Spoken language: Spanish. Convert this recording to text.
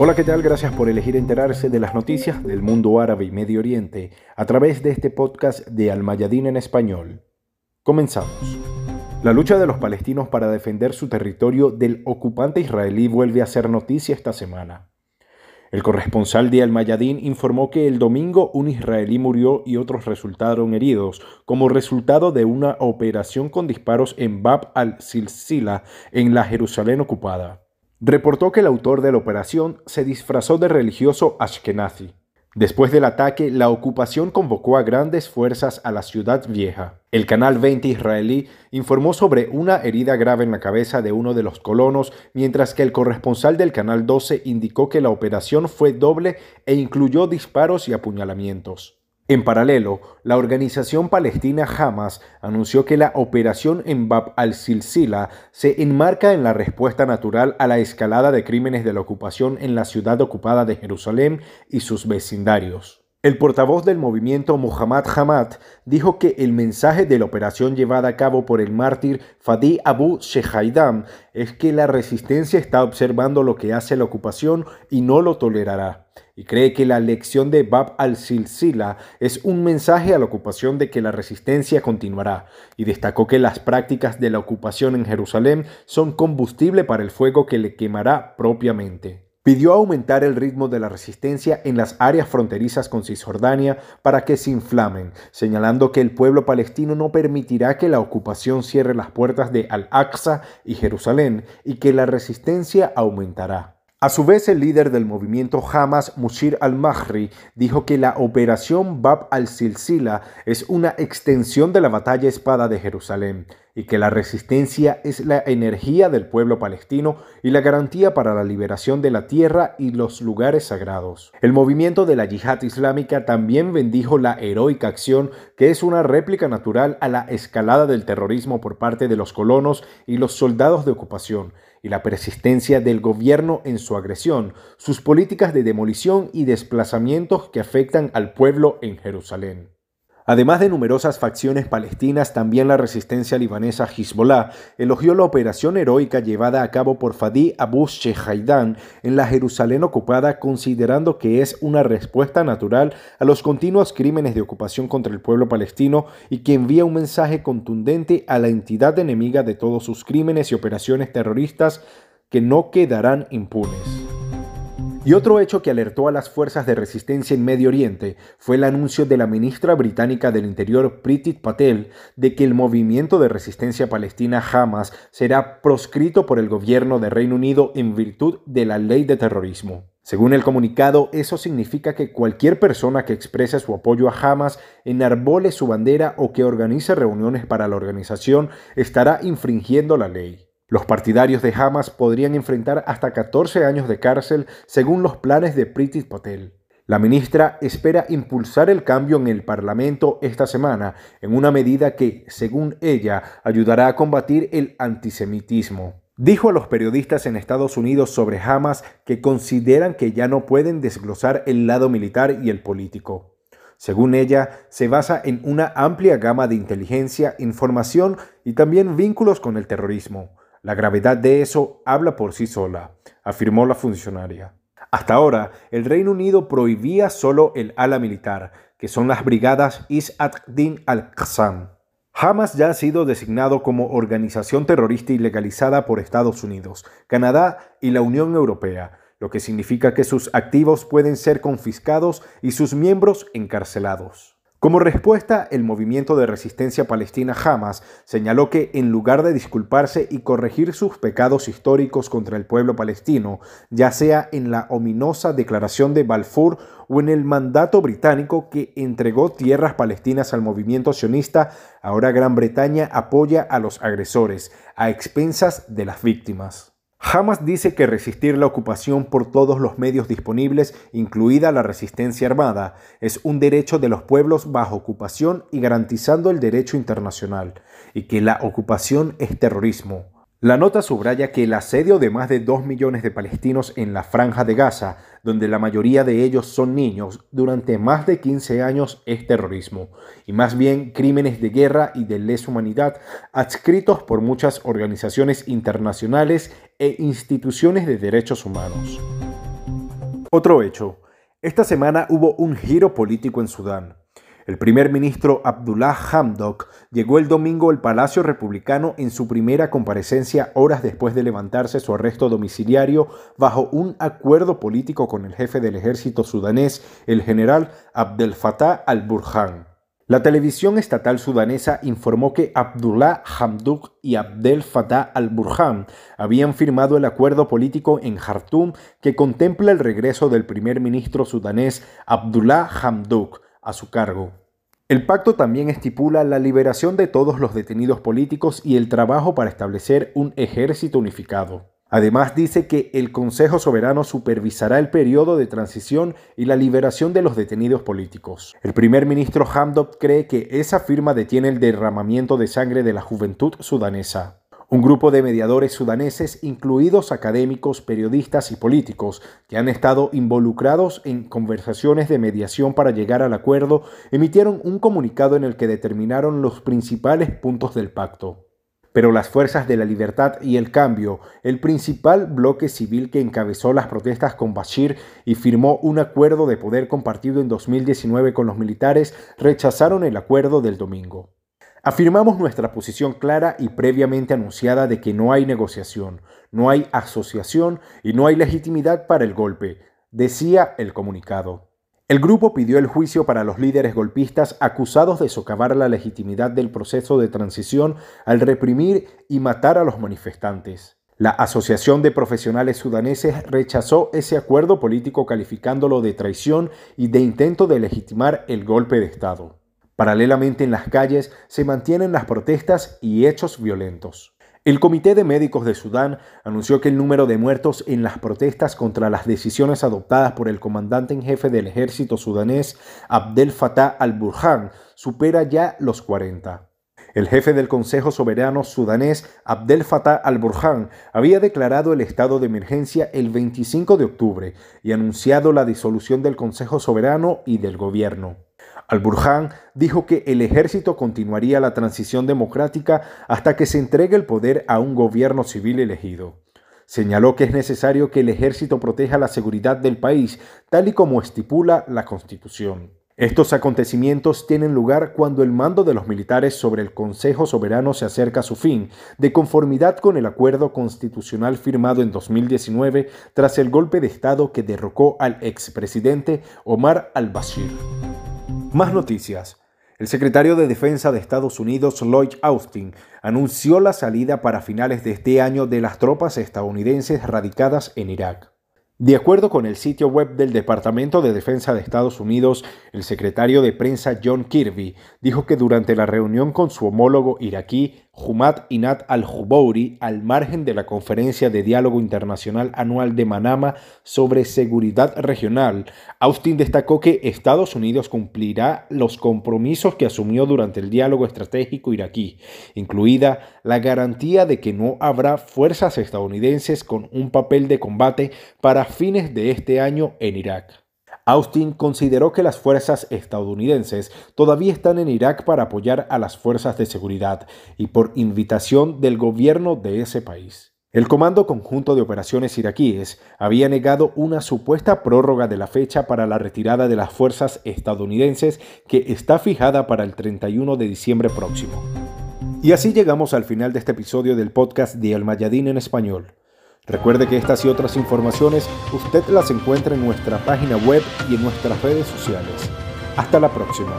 Hola, ¿qué tal? Gracias por elegir enterarse de las noticias del mundo árabe y Medio Oriente a través de este podcast de Almayadín en español. Comenzamos. La lucha de los palestinos para defender su territorio del ocupante israelí vuelve a ser noticia esta semana. El corresponsal de Al-Mayadin informó que el domingo un israelí murió y otros resultaron heridos como resultado de una operación con disparos en Bab al-Silsila en la Jerusalén ocupada. Reportó que el autor de la operación se disfrazó de religioso ashkenazi. Después del ataque, la ocupación convocó a grandes fuerzas a la ciudad vieja. El Canal 20 israelí informó sobre una herida grave en la cabeza de uno de los colonos, mientras que el corresponsal del Canal 12 indicó que la operación fue doble e incluyó disparos y apuñalamientos. En paralelo, la organización palestina Hamas anunció que la operación en Bab al-Silsila se enmarca en la respuesta natural a la escalada de crímenes de la ocupación en la ciudad ocupada de Jerusalén y sus vecindarios. El portavoz del movimiento Muhammad Hamad dijo que el mensaje de la operación llevada a cabo por el mártir Fadi Abu Shehaidam es que la resistencia está observando lo que hace la ocupación y no lo tolerará. Y cree que la lección de Bab al-Silsila es un mensaje a la ocupación de que la resistencia continuará. Y destacó que las prácticas de la ocupación en Jerusalén son combustible para el fuego que le quemará propiamente pidió aumentar el ritmo de la resistencia en las áreas fronterizas con Cisjordania para que se inflamen, señalando que el pueblo palestino no permitirá que la ocupación cierre las puertas de Al-Aqsa y Jerusalén y que la resistencia aumentará. A su vez, el líder del movimiento Hamas, Mushir al-Mahri, dijo que la operación Bab al-Silsila es una extensión de la batalla espada de Jerusalén y que la resistencia es la energía del pueblo palestino y la garantía para la liberación de la tierra y los lugares sagrados. El movimiento de la yihad islámica también bendijo la heroica acción que es una réplica natural a la escalada del terrorismo por parte de los colonos y los soldados de ocupación y la persistencia del gobierno en su agresión, sus políticas de demolición y desplazamientos que afectan al pueblo en Jerusalén. Además de numerosas facciones palestinas, también la resistencia libanesa Hezbollah elogió la operación heroica llevada a cabo por Fadi Abu Shehaidan en la Jerusalén ocupada, considerando que es una respuesta natural a los continuos crímenes de ocupación contra el pueblo palestino y que envía un mensaje contundente a la entidad enemiga de todos sus crímenes y operaciones terroristas que no quedarán impunes. Y otro hecho que alertó a las fuerzas de resistencia en Medio Oriente fue el anuncio de la ministra británica del Interior Priti Patel de que el movimiento de resistencia palestina Hamas será proscrito por el gobierno de Reino Unido en virtud de la ley de terrorismo. Según el comunicado, eso significa que cualquier persona que exprese su apoyo a Hamas, enarbole su bandera o que organice reuniones para la organización estará infringiendo la ley. Los partidarios de Hamas podrían enfrentar hasta 14 años de cárcel según los planes de Priti Patel. La ministra espera impulsar el cambio en el Parlamento esta semana en una medida que, según ella, ayudará a combatir el antisemitismo. Dijo a los periodistas en Estados Unidos sobre Hamas que consideran que ya no pueden desglosar el lado militar y el político. Según ella, se basa en una amplia gama de inteligencia, información y también vínculos con el terrorismo. La gravedad de eso habla por sí sola, afirmó la funcionaria. Hasta ahora, el Reino Unido prohibía solo el ala militar, que son las brigadas Is ad-Din al-Qassam. Hamas ya ha sido designado como organización terrorista ilegalizada por Estados Unidos, Canadá y la Unión Europea, lo que significa que sus activos pueden ser confiscados y sus miembros encarcelados. Como respuesta, el movimiento de resistencia palestina Hamas señaló que en lugar de disculparse y corregir sus pecados históricos contra el pueblo palestino, ya sea en la ominosa declaración de Balfour o en el mandato británico que entregó tierras palestinas al movimiento sionista, ahora Gran Bretaña apoya a los agresores, a expensas de las víctimas. Hamas dice que resistir la ocupación por todos los medios disponibles, incluida la resistencia armada, es un derecho de los pueblos bajo ocupación y garantizando el derecho internacional, y que la ocupación es terrorismo. La nota subraya que el asedio de más de 2 millones de palestinos en la franja de Gaza, donde la mayoría de ellos son niños, durante más de 15 años es terrorismo, y más bien crímenes de guerra y de lesa humanidad adscritos por muchas organizaciones internacionales e instituciones de derechos humanos. Otro hecho. Esta semana hubo un giro político en Sudán. El primer ministro Abdullah Hamdok llegó el domingo al Palacio Republicano en su primera comparecencia horas después de levantarse su arresto domiciliario bajo un acuerdo político con el jefe del ejército sudanés, el general Abdel Fattah al-Burhan. La televisión estatal sudanesa informó que Abdullah Hamdok y Abdel Fattah al-Burhan habían firmado el acuerdo político en Khartoum que contempla el regreso del primer ministro sudanés Abdullah Hamdok a su cargo. El pacto también estipula la liberación de todos los detenidos políticos y el trabajo para establecer un ejército unificado. Además dice que el Consejo Soberano supervisará el periodo de transición y la liberación de los detenidos políticos. El primer ministro Hamdok cree que esa firma detiene el derramamiento de sangre de la juventud sudanesa. Un grupo de mediadores sudaneses, incluidos académicos, periodistas y políticos, que han estado involucrados en conversaciones de mediación para llegar al acuerdo, emitieron un comunicado en el que determinaron los principales puntos del pacto. Pero las fuerzas de la libertad y el cambio, el principal bloque civil que encabezó las protestas con Bashir y firmó un acuerdo de poder compartido en 2019 con los militares, rechazaron el acuerdo del domingo. Afirmamos nuestra posición clara y previamente anunciada de que no hay negociación, no hay asociación y no hay legitimidad para el golpe, decía el comunicado. El grupo pidió el juicio para los líderes golpistas acusados de socavar la legitimidad del proceso de transición al reprimir y matar a los manifestantes. La Asociación de Profesionales Sudaneses rechazó ese acuerdo político calificándolo de traición y de intento de legitimar el golpe de Estado. Paralelamente en las calles se mantienen las protestas y hechos violentos. El Comité de Médicos de Sudán anunció que el número de muertos en las protestas contra las decisiones adoptadas por el comandante en jefe del ejército sudanés, Abdel Fattah al-Burhan, supera ya los 40. El jefe del Consejo Soberano sudanés, Abdel Fattah al-Burhan, había declarado el estado de emergencia el 25 de octubre y anunciado la disolución del Consejo Soberano y del gobierno. Al-Burhan dijo que el ejército continuaría la transición democrática hasta que se entregue el poder a un gobierno civil elegido. Señaló que es necesario que el ejército proteja la seguridad del país, tal y como estipula la Constitución. Estos acontecimientos tienen lugar cuando el mando de los militares sobre el Consejo Soberano se acerca a su fin, de conformidad con el acuerdo constitucional firmado en 2019 tras el golpe de Estado que derrocó al expresidente Omar al-Bashir. Más noticias. El secretario de Defensa de Estados Unidos, Lloyd Austin, anunció la salida para finales de este año de las tropas estadounidenses radicadas en Irak. De acuerdo con el sitio web del Departamento de Defensa de Estados Unidos, el secretario de prensa John Kirby dijo que durante la reunión con su homólogo iraquí, Jumat Inat al-Jubouri al margen de la Conferencia de Diálogo Internacional Anual de Manama sobre Seguridad Regional, Austin destacó que Estados Unidos cumplirá los compromisos que asumió durante el diálogo estratégico iraquí, incluida la garantía de que no habrá fuerzas estadounidenses con un papel de combate para fines de este año en Irak. Austin consideró que las fuerzas estadounidenses todavía están en Irak para apoyar a las fuerzas de seguridad y por invitación del gobierno de ese país. El Comando Conjunto de Operaciones iraquíes había negado una supuesta prórroga de la fecha para la retirada de las fuerzas estadounidenses que está fijada para el 31 de diciembre próximo. Y así llegamos al final de este episodio del podcast de Al Mayadín en español. Recuerde que estas y otras informaciones usted las encuentra en nuestra página web y en nuestras redes sociales. Hasta la próxima.